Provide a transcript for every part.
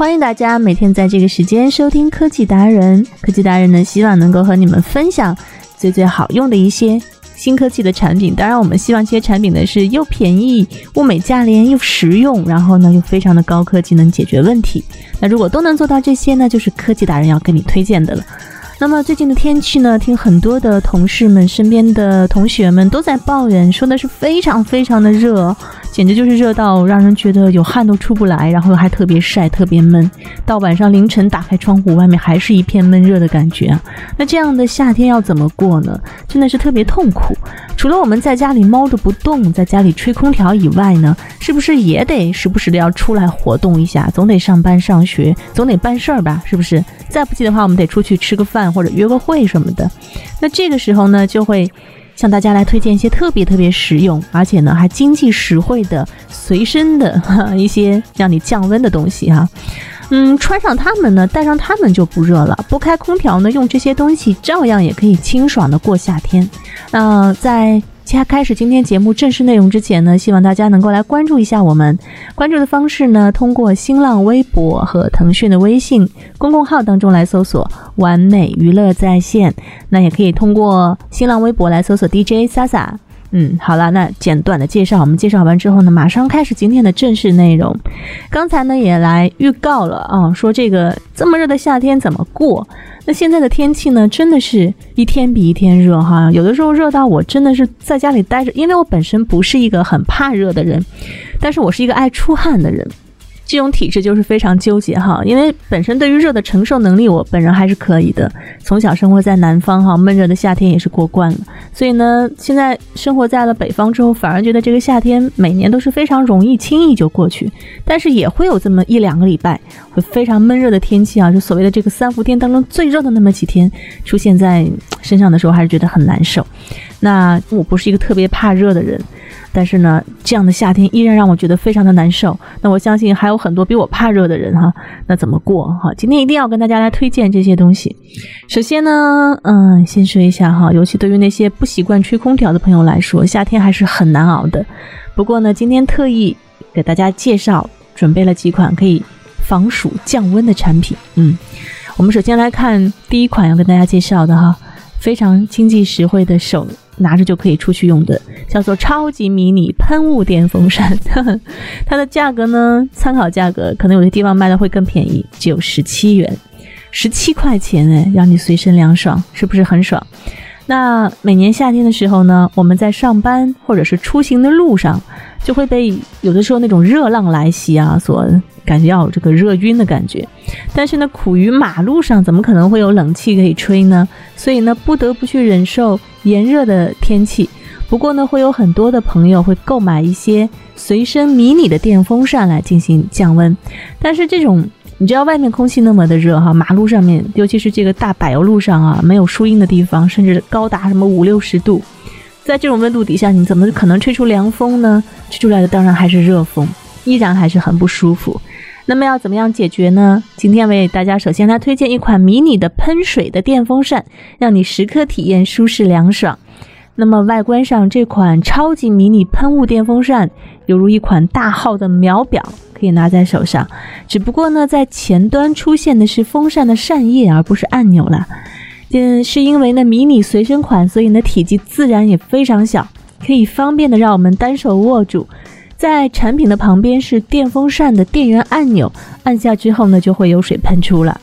欢迎大家每天在这个时间收听科技达人。科技达人呢，希望能够和你们分享最最好用的一些新科技的产品。当然，我们希望这些产品呢是又便宜、物美价廉、又实用，然后呢又非常的高科技，能解决问题。那如果都能做到这些呢，就是科技达人要跟你推荐的了。那么最近的天气呢，听很多的同事们、身边的同学们都在抱怨，说的是非常非常的热。简直就是热到让人觉得有汗都出不来，然后还特别晒、特别闷。到晚上凌晨打开窗户，外面还是一片闷热的感觉！那这样的夏天要怎么过呢？真的是特别痛苦。除了我们在家里猫着不动，在家里吹空调以外呢，是不是也得时不时的要出来活动一下？总得上班、上学，总得办事儿吧？是不是？再不济的话，我们得出去吃个饭或者约个会什么的。那这个时候呢，就会。向大家来推荐一些特别特别实用，而且呢还经济实惠的随身的 一些让你降温的东西哈。嗯，穿上它们呢，戴上它们就不热了。不开空调呢，用这些东西照样也可以清爽的过夏天。那在。在开始今天节目正式内容之前呢，希望大家能够来关注一下我们。关注的方式呢，通过新浪微博和腾讯的微信公众号当中来搜索“完美娱乐在线”。那也可以通过新浪微博来搜索 DJ Sasa。嗯，好了，那简短的介绍，我们介绍完之后呢，马上开始今天的正式内容。刚才呢也来预告了啊，说这个这么热的夏天怎么过？那现在的天气呢，真的是一天比一天热哈，有的时候热到我真的是在家里待着，因为我本身不是一个很怕热的人，但是我是一个爱出汗的人。这种体质就是非常纠结哈，因为本身对于热的承受能力，我本人还是可以的。从小生活在南方哈，闷热的夏天也是过惯了。所以呢，现在生活在了北方之后，反而觉得这个夏天每年都是非常容易、轻易就过去。但是也会有这么一两个礼拜，会非常闷热的天气啊，就所谓的这个三伏天当中最热的那么几天出现在身上的时候，还是觉得很难受。那我不是一个特别怕热的人。但是呢，这样的夏天依然让我觉得非常的难受。那我相信还有很多比我怕热的人哈，那怎么过哈？今天一定要跟大家来推荐这些东西。首先呢，嗯，先说一下哈，尤其对于那些不习惯吹空调的朋友来说，夏天还是很难熬的。不过呢，今天特意给大家介绍，准备了几款可以防暑降温的产品。嗯，我们首先来看第一款要跟大家介绍的哈，非常经济实惠的手。拿着就可以出去用的，叫做超级迷你喷雾电风扇。它的价格呢，参考价格可能有些地方卖的会更便宜，只有十七元，十七块钱哎，让你随身凉爽，是不是很爽？那每年夏天的时候呢，我们在上班或者是出行的路上，就会被有的时候那种热浪来袭啊，所感觉要有这个热晕的感觉。但是呢，苦于马路上怎么可能会有冷气可以吹呢？所以呢，不得不去忍受炎热的天气。不过呢，会有很多的朋友会购买一些随身迷你的电风扇来进行降温。但是这种。你知道外面空气那么的热哈，马路上面，尤其是这个大柏油路上啊，没有树荫的地方，甚至高达什么五六十度，在这种温度底下，你怎么可能吹出凉风呢？吹出来的当然还是热风，依然还是很不舒服。那么要怎么样解决呢？今天为大家首先来推荐一款迷你的喷水的电风扇，让你时刻体验舒适凉爽。那么外观上，这款超级迷你喷雾电风扇犹如一款大号的秒表。可以拿在手上，只不过呢，在前端出现的是风扇的扇叶，而不是按钮了。嗯，是因为呢迷你随身款，所以呢体积自然也非常小，可以方便的让我们单手握住。在产品的旁边是电风扇的电源按钮，按下之后呢就会有水喷出了。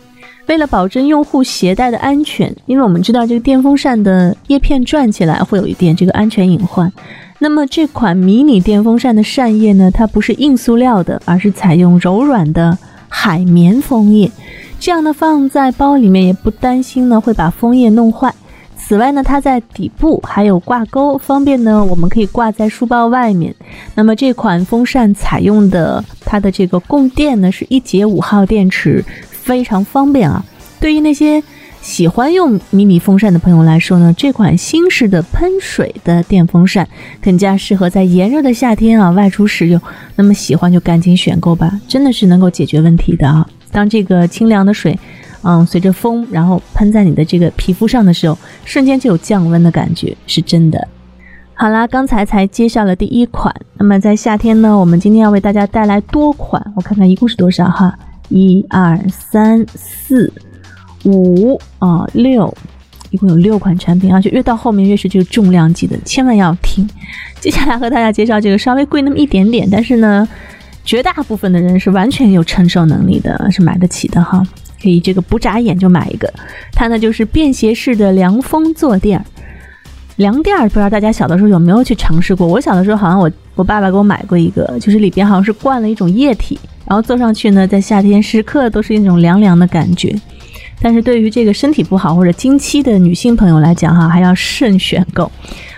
为了保证用户携带的安全，因为我们知道这个电风扇的叶片转起来会有一点这个安全隐患。那么这款迷你电风扇的扇叶呢，它不是硬塑料的，而是采用柔软的海绵风叶，这样呢放在包里面也不担心呢会把风叶弄坏。此外呢，它在底部还有挂钩，方便呢我们可以挂在书包外面。那么这款风扇采用的它的这个供电呢是一节五号电池，非常方便啊。对于那些喜欢用迷你风扇的朋友来说呢，这款新式的喷水的电风扇更加适合在炎热的夏天啊外出使用。那么喜欢就赶紧选购吧，真的是能够解决问题的啊。当这个清凉的水。嗯，随着风，然后喷在你的这个皮肤上的时候，瞬间就有降温的感觉，是真的。好啦，刚才才介绍了第一款，那么在夏天呢，我们今天要为大家带来多款，我看看一共是多少哈，一二三四五啊六，一共有六款产品，而且越到后面越是这个重量级的，千万要听。接下来和大家介绍这个稍微贵那么一点点，但是呢，绝大部分的人是完全有承受能力的，是买得起的哈。可以这个不眨眼就买一个，它呢就是便携式的凉风坐垫儿。凉垫儿不知道大家小的时候有没有去尝试过？我小的时候好像我我爸爸给我买过一个，就是里边好像是灌了一种液体，然后坐上去呢，在夏天时刻都是一种凉凉的感觉。但是对于这个身体不好或者经期的女性朋友来讲哈，还要慎选购。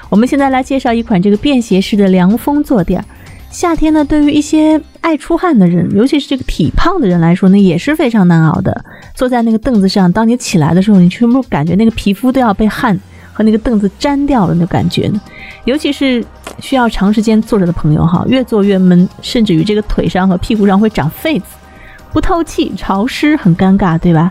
我们现在来介绍一款这个便携式的凉风坐垫。夏天呢，对于一些爱出汗的人，尤其是这个体胖的人来说呢，也是非常难熬的。坐在那个凳子上，当你起来的时候，你全部感觉那个皮肤都要被汗和那个凳子粘掉了那感觉呢。尤其是需要长时间坐着的朋友哈，越坐越闷，甚至于这个腿上和屁股上会长痱子，不透气、潮湿，很尴尬，对吧？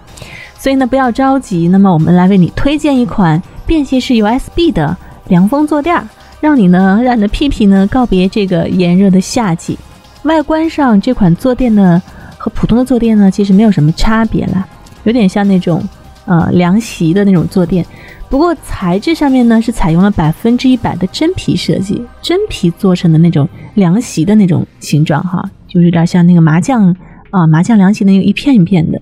所以呢，不要着急。那么我们来为你推荐一款便携式 USB 的凉风坐垫。让你呢，让你的屁屁呢告别这个炎热的夏季。外观上，这款坐垫呢和普通的坐垫呢其实没有什么差别啦，有点像那种呃凉席的那种坐垫。不过材质上面呢是采用了百分之一百的真皮设计，真皮做成的那种凉席的那种形状哈，就有点像那个麻将啊麻将凉席那个一片一片的。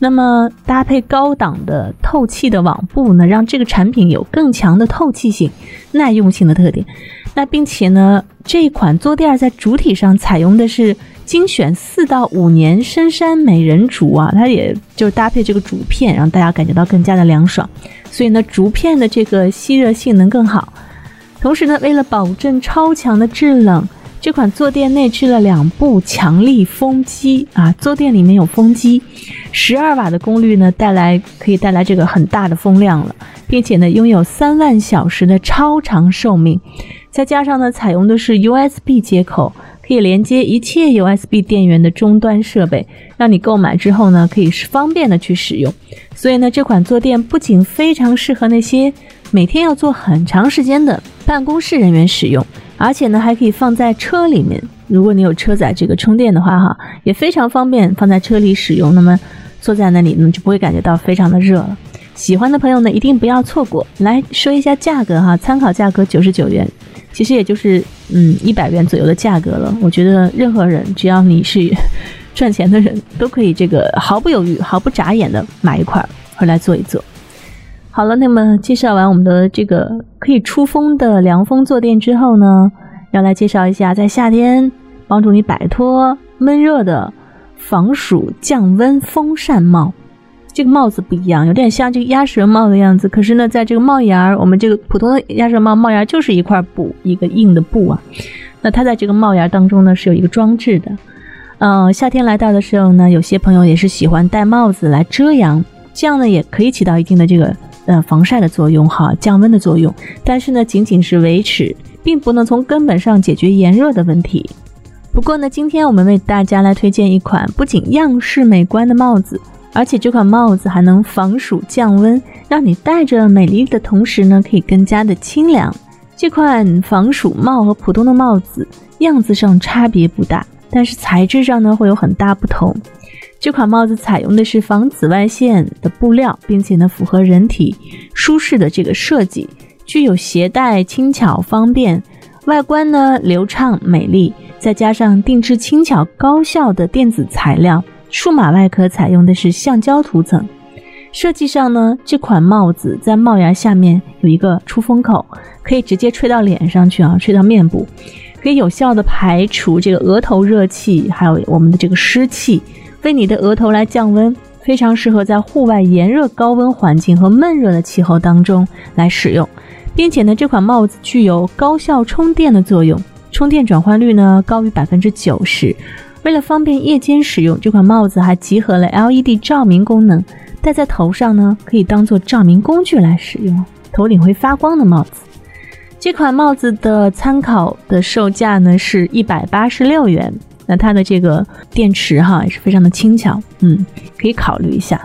那么搭配高档的透气的网布呢，让这个产品有更强的透气性、耐用性的特点。那并且呢，这一款坐垫在主体上采用的是精选四到五年深山美人竹啊，它也就搭配这个竹片，让大家感觉到更加的凉爽。所以呢，竹片的这个吸热性能更好。同时呢，为了保证超强的制冷。这款坐垫内置了两部强力风机啊，坐垫里面有风机，十二瓦的功率呢，带来可以带来这个很大的风量了，并且呢，拥有三万小时的超长寿命，再加上呢，采用的是 USB 接口，可以连接一切 USB 电源的终端设备，让你购买之后呢，可以方便的去使用。所以呢，这款坐垫不仅非常适合那些每天要坐很长时间的办公室人员使用。而且呢，还可以放在车里面。如果你有车载这个充电的话，哈，也非常方便放在车里使用。那么坐在那里呢，就不会感觉到非常的热了。喜欢的朋友呢，一定不要错过。来说一下价格哈，参考价格九十九元，其实也就是嗯一百元左右的价格了。我觉得任何人只要你是赚钱的人，都可以这个毫不犹豫、毫不眨眼的买一块回来坐一坐。好了，那么介绍完我们的这个可以出风的凉风坐垫之后呢，要来介绍一下在夏天帮助你摆脱闷热的防暑降温风扇帽。这个帽子不一样，有点像这个鸭舌帽的样子。可是呢，在这个帽檐儿，我们这个普通的鸭舌帽帽檐就是一块布，一个硬的布啊。那它在这个帽檐当中呢，是有一个装置的。嗯，夏天来到的时候呢，有些朋友也是喜欢戴帽子来遮阳，这样呢也可以起到一定的这个。呃，防晒的作用哈，降温的作用，但是呢，仅仅是维持，并不能从根本上解决炎热的问题。不过呢，今天我们为大家来推荐一款不仅样式美观的帽子，而且这款帽子还能防暑降温，让你戴着美丽的同时呢，可以更加的清凉。这款防暑帽和普通的帽子样子上差别不大，但是材质上呢，会有很大不同。这款帽子采用的是防紫外线的布料，并且呢符合人体舒适的这个设计，具有携带轻巧方便，外观呢流畅美丽，再加上定制轻巧高效的电子材料，数码外壳采用的是橡胶涂层。设计上呢，这款帽子在帽檐下面有一个出风口，可以直接吹到脸上去啊，吹到面部，可以有效的排除这个额头热气，还有我们的这个湿气。为你的额头来降温，非常适合在户外炎热高温环境和闷热的气候当中来使用，并且呢，这款帽子具有高效充电的作用，充电转换率呢高于百分之九十。为了方便夜间使用，这款帽子还集合了 LED 照明功能，戴在头上呢可以当做照明工具来使用，头顶会发光的帽子。这款帽子的参考的售价呢是一百八十六元。那它的这个电池哈也是非常的轻巧，嗯，可以考虑一下。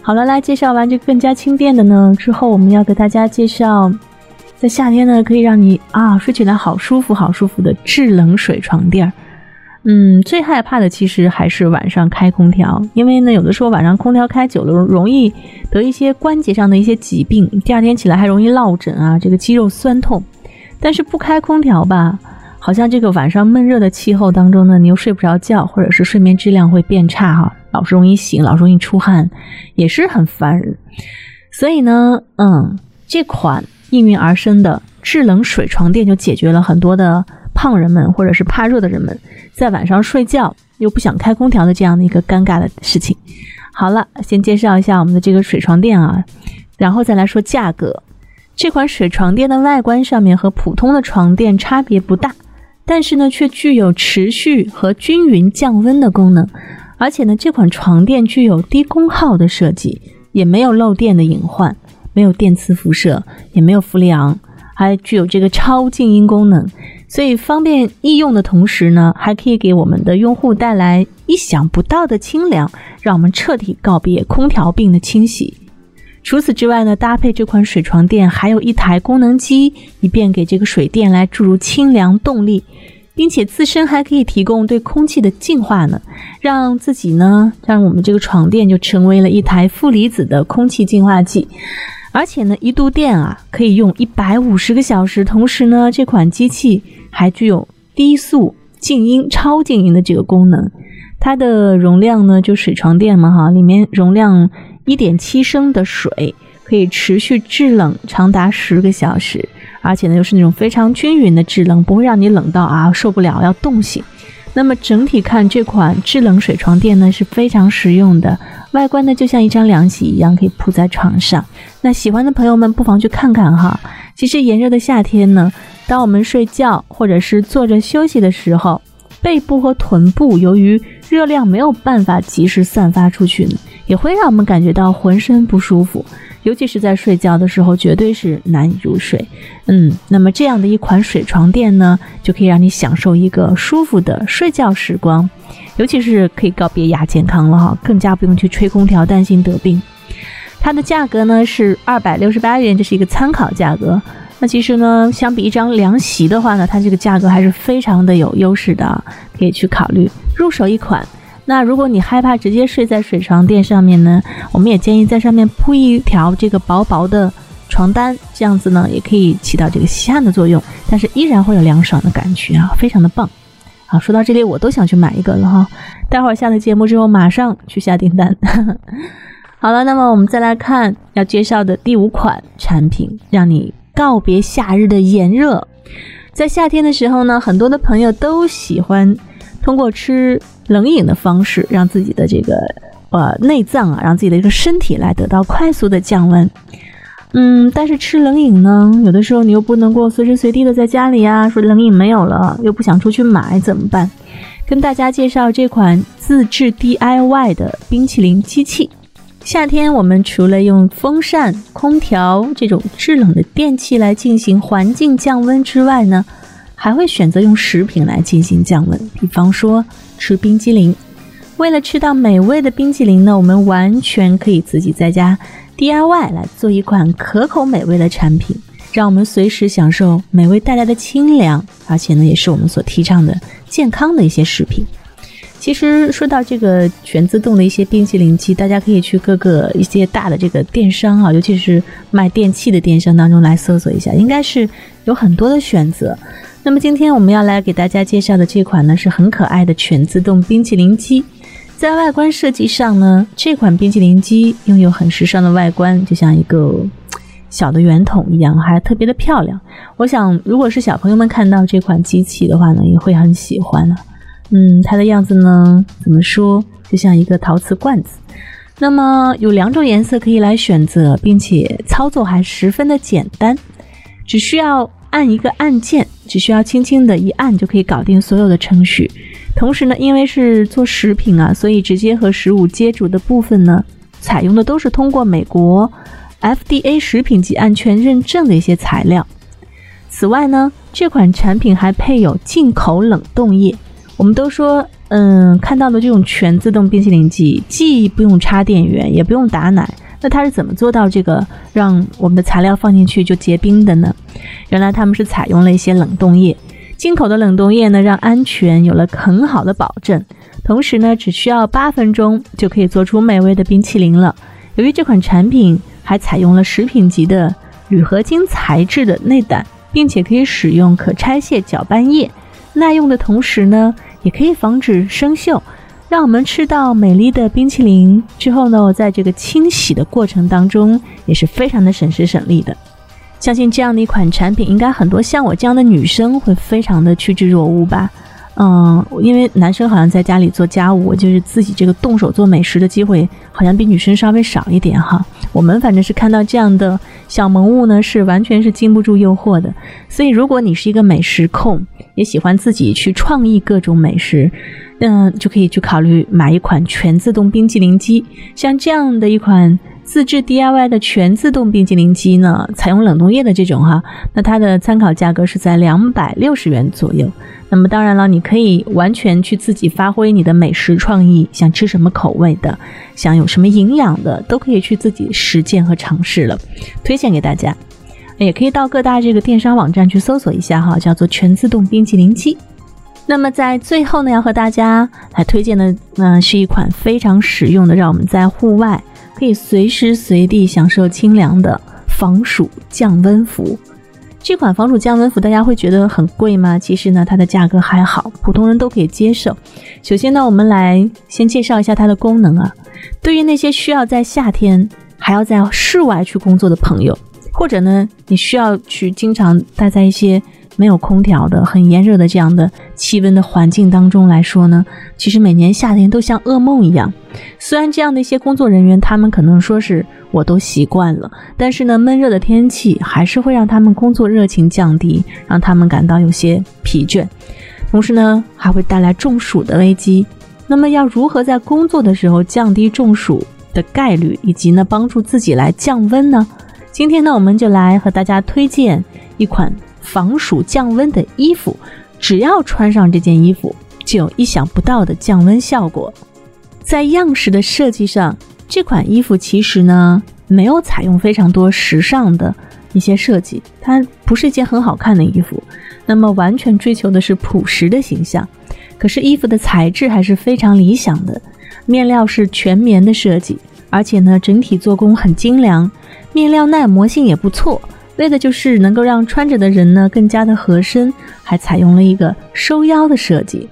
好了，来介绍完这更加轻便的呢之后，我们要给大家介绍，在夏天呢可以让你啊睡起来好舒服、好舒服的制冷水床垫儿。嗯，最害怕的其实还是晚上开空调，因为呢有的时候晚上空调开久了容易得一些关节上的一些疾病，第二天起来还容易落枕啊，这个肌肉酸痛。但是不开空调吧。好像这个晚上闷热的气候当中呢，你又睡不着觉，或者是睡眠质量会变差哈，老是容易醒，老容易出汗，也是很烦人。所以呢，嗯，这款应运而生的制冷水床垫就解决了很多的胖人们或者是怕热的人们在晚上睡觉又不想开空调的这样的一个尴尬的事情。好了，先介绍一下我们的这个水床垫啊，然后再来说价格。这款水床垫的外观上面和普通的床垫差别不大。但是呢，却具有持续和均匀降温的功能，而且呢，这款床垫具有低功耗的设计，也没有漏电的隐患，没有电磁辐射，也没有氟利昂，还具有这个超静音功能，所以方便易用的同时呢，还可以给我们的用户带来意想不到的清凉，让我们彻底告别空调病的清洗。除此之外呢，搭配这款水床垫还有一台功能机，以便给这个水垫来注入清凉动力，并且自身还可以提供对空气的净化呢，让自己呢，让我们这个床垫就成为了一台负离子的空气净化器。而且呢，一度电啊可以用一百五十个小时，同时呢，这款机器还具有低速静音、超静音的这个功能。它的容量呢，就水床垫嘛哈，里面容量。一点七升的水可以持续制冷长达十个小时，而且呢又是那种非常均匀的制冷，不会让你冷到啊受不了要冻醒。那么整体看这款制冷水床垫呢是非常实用的，外观呢就像一张凉席一样，可以铺在床上。那喜欢的朋友们不妨去看看哈。其实炎热的夏天呢，当我们睡觉或者是坐着休息的时候，背部和臀部由于热量没有办法及时散发出去。也会让我们感觉到浑身不舒服，尤其是在睡觉的时候，绝对是难以入睡。嗯，那么这样的一款水床垫呢，就可以让你享受一个舒服的睡觉时光，尤其是可以告别亚健康了哈，更加不用去吹空调担心得病。它的价格呢是二百六十八元，这是一个参考价格。那其实呢，相比一张凉席的话呢，它这个价格还是非常的有优势的，可以去考虑入手一款。那如果你害怕直接睡在水床垫上面呢，我们也建议在上面铺一条这个薄薄的床单，这样子呢也可以起到这个吸汗的作用，但是依然会有凉爽的感觉啊，非常的棒。好，说到这里我都想去买一个了哈，待会儿下了节目之后马上去下订单。好了，那么我们再来看要介绍的第五款产品，让你告别夏日的炎热。在夏天的时候呢，很多的朋友都喜欢通过吃。冷饮的方式，让自己的这个呃内脏啊，让自己的这个身体来得到快速的降温。嗯，但是吃冷饮呢，有的时候你又不能够随时随地的在家里啊，说冷饮没有了，又不想出去买怎么办？跟大家介绍这款自制 DIY 的冰淇淋机器。夏天我们除了用风扇、空调这种制冷的电器来进行环境降温之外呢？还会选择用食品来进行降温，比方说吃冰激凌。为了吃到美味的冰激凌呢，我们完全可以自己在家 DIY 来做一款可口美味的产品，让我们随时享受美味带来的清凉，而且呢，也是我们所提倡的健康的一些食品。其实说到这个全自动的一些冰淇淋机，大家可以去各个一些大的这个电商啊，尤其是卖电器的电商当中来搜索一下，应该是有很多的选择。那么今天我们要来给大家介绍的这款呢，是很可爱的全自动冰淇淋机。在外观设计上呢，这款冰淇淋机拥有很时尚的外观，就像一个小的圆筒一样，还特别的漂亮。我想，如果是小朋友们看到这款机器的话呢，也会很喜欢了。嗯，它的样子呢，怎么说，就像一个陶瓷罐子。那么有两种颜色可以来选择，并且操作还十分的简单，只需要按一个按键，只需要轻轻的一按就可以搞定所有的程序。同时呢，因为是做食品啊，所以直接和食物接触的部分呢，采用的都是通过美国 FDA 食品级安全认证的一些材料。此外呢，这款产品还配有进口冷冻液。我们都说。嗯，看到的这种全自动冰淇淋机，既不用插电源，也不用打奶，那它是怎么做到这个让我们的材料放进去就结冰的呢？原来他们是采用了一些冷冻液，进口的冷冻液呢，让安全有了很好的保证，同时呢，只需要八分钟就可以做出美味的冰淇淋了。由于这款产品还采用了食品级的铝合金材质的内胆，并且可以使用可拆卸搅拌液，耐用的同时呢。也可以防止生锈，让我们吃到美丽的冰淇淋之后呢，在这个清洗的过程当中也是非常的省时省力的。相信这样的一款产品，应该很多像我这样的女生会非常的趋之若鹜吧。嗯，因为男生好像在家里做家务，就是自己这个动手做美食的机会，好像比女生稍微少一点哈。我们反正是看到这样的小萌物呢，是完全是经不住诱惑的。所以，如果你是一个美食控，也喜欢自己去创意各种美食，嗯，就可以去考虑买一款全自动冰淇淋机。像这样的一款自制 DIY 的全自动冰淇淋机呢，采用冷冻液的这种哈，那它的参考价格是在两百六十元左右。那么当然了，你可以完全去自己发挥你的美食创意，想吃什么口味的，想有什么营养的，都可以去自己实践和尝试了。推荐给大家，也可以到各大这个电商网站去搜索一下哈，叫做全自动冰淇淋机。那么在最后呢，要和大家来推荐的，呢，是一款非常实用的，让我们在户外可以随时随地享受清凉的防暑降温服。这款防暑降温服大家会觉得很贵吗？其实呢，它的价格还好，普通人都可以接受。首先呢，我们来先介绍一下它的功能啊。对于那些需要在夏天还要在室外去工作的朋友，或者呢，你需要去经常待在一些。没有空调的很炎热的这样的气温的环境当中来说呢，其实每年夏天都像噩梦一样。虽然这样的一些工作人员，他们可能说是我都习惯了，但是呢，闷热的天气还是会让他们工作热情降低，让他们感到有些疲倦，同时呢，还会带来中暑的危机。那么，要如何在工作的时候降低中暑的概率，以及呢，帮助自己来降温呢？今天呢，我们就来和大家推荐一款。防暑降温的衣服，只要穿上这件衣服，就有意想不到的降温效果。在样式的设计上，这款衣服其实呢没有采用非常多时尚的一些设计，它不是一件很好看的衣服。那么完全追求的是朴实的形象。可是衣服的材质还是非常理想的，面料是全棉的设计，而且呢整体做工很精良，面料耐磨性也不错。为的就是能够让穿着的人呢更加的合身，还采用了一个收腰的设计。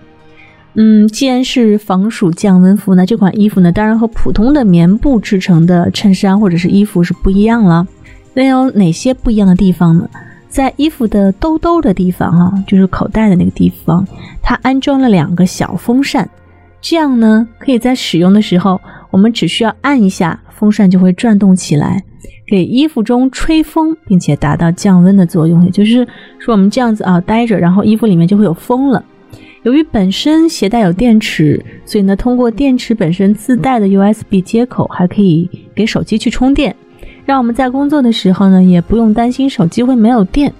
嗯，既然是防暑降温服，那这款衣服呢，当然和普通的棉布制成的衬衫或者是衣服是不一样了。那有哪些不一样的地方呢？在衣服的兜兜的地方，哈，就是口袋的那个地方，它安装了两个小风扇，这样呢，可以在使用的时候，我们只需要按一下，风扇就会转动起来。给衣服中吹风，并且达到降温的作用，也就是说，我们这样子啊待着，然后衣服里面就会有风了。由于本身携带有电池，所以呢，通过电池本身自带的 USB 接口，还可以给手机去充电，让我们在工作的时候呢，也不用担心手机会没有电。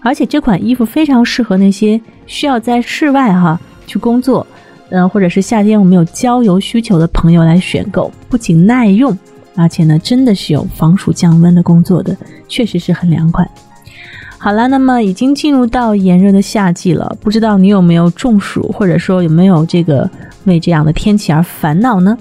而且这款衣服非常适合那些需要在室外哈去工作，嗯，或者是夏天我们有郊游需求的朋友来选购，不仅耐用。而且呢，真的是有防暑降温的工作的，确实是很凉快。好了，那么已经进入到炎热的夏季了，不知道你有没有中暑，或者说有没有这个为这样的天气而烦恼呢？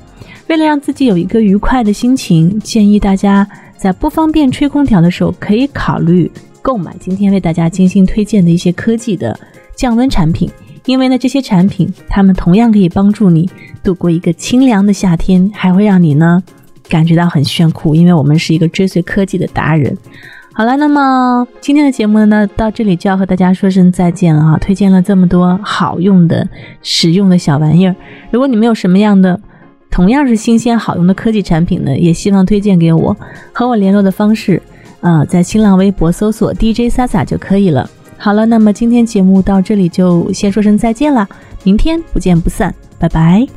为了让自己有一个愉快的心情，建议大家在不方便吹空调的时候，可以考虑购买今天为大家精心推荐的一些科技的降温产品，因为呢，这些产品它们同样可以帮助你度过一个清凉的夏天，还会让你呢。感觉到很炫酷，因为我们是一个追随科技的达人。好了，那么今天的节目呢，到这里就要和大家说声再见了哈。推荐了这么多好用的、实用的小玩意儿，如果你们有什么样的同样是新鲜好用的科技产品呢，也希望推荐给我。和我联络的方式，啊，在新浪微博搜索 DJ 萨萨就可以了。好了，那么今天节目到这里就先说声再见了，明天不见不散，拜拜。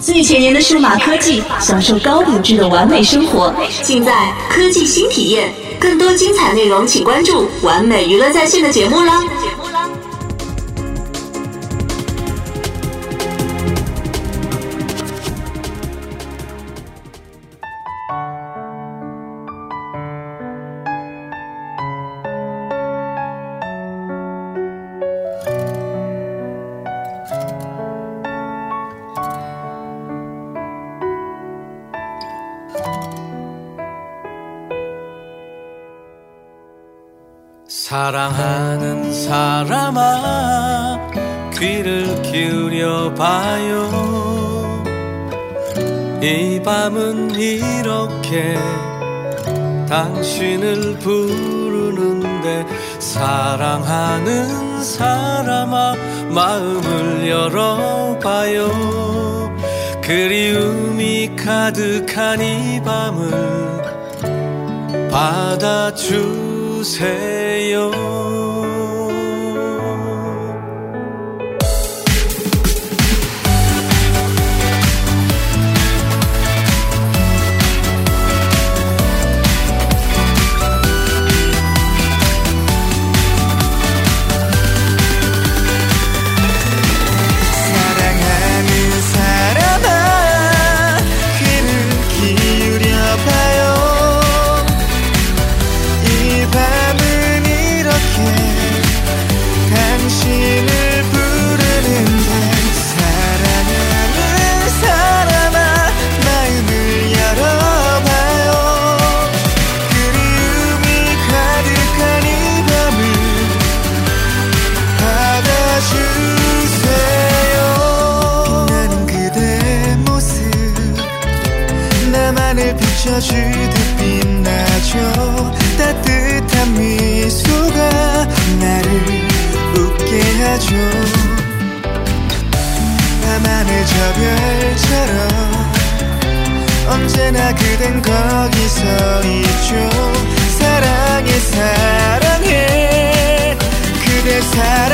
最前沿的数码科技，享受高品质的完美生活，尽在科技新体验。更多精彩内容，请关注完美娱乐在线的节目啦。节目啦 사랑하는 사람아 귀를 기울여 봐요. 이 밤은 이렇게 당신을 부르는데 사랑하는 사람아 마음을 열어봐요. 그리움이 가득한 이 밤을 받아주 세요 비춰주듯 빛나죠. 따뜻한 미소가 나를 웃게 하죠. 밤하늘 저 별처럼 언제나 그댄 거기 서 있죠. 사랑해 사랑해. 그대 사랑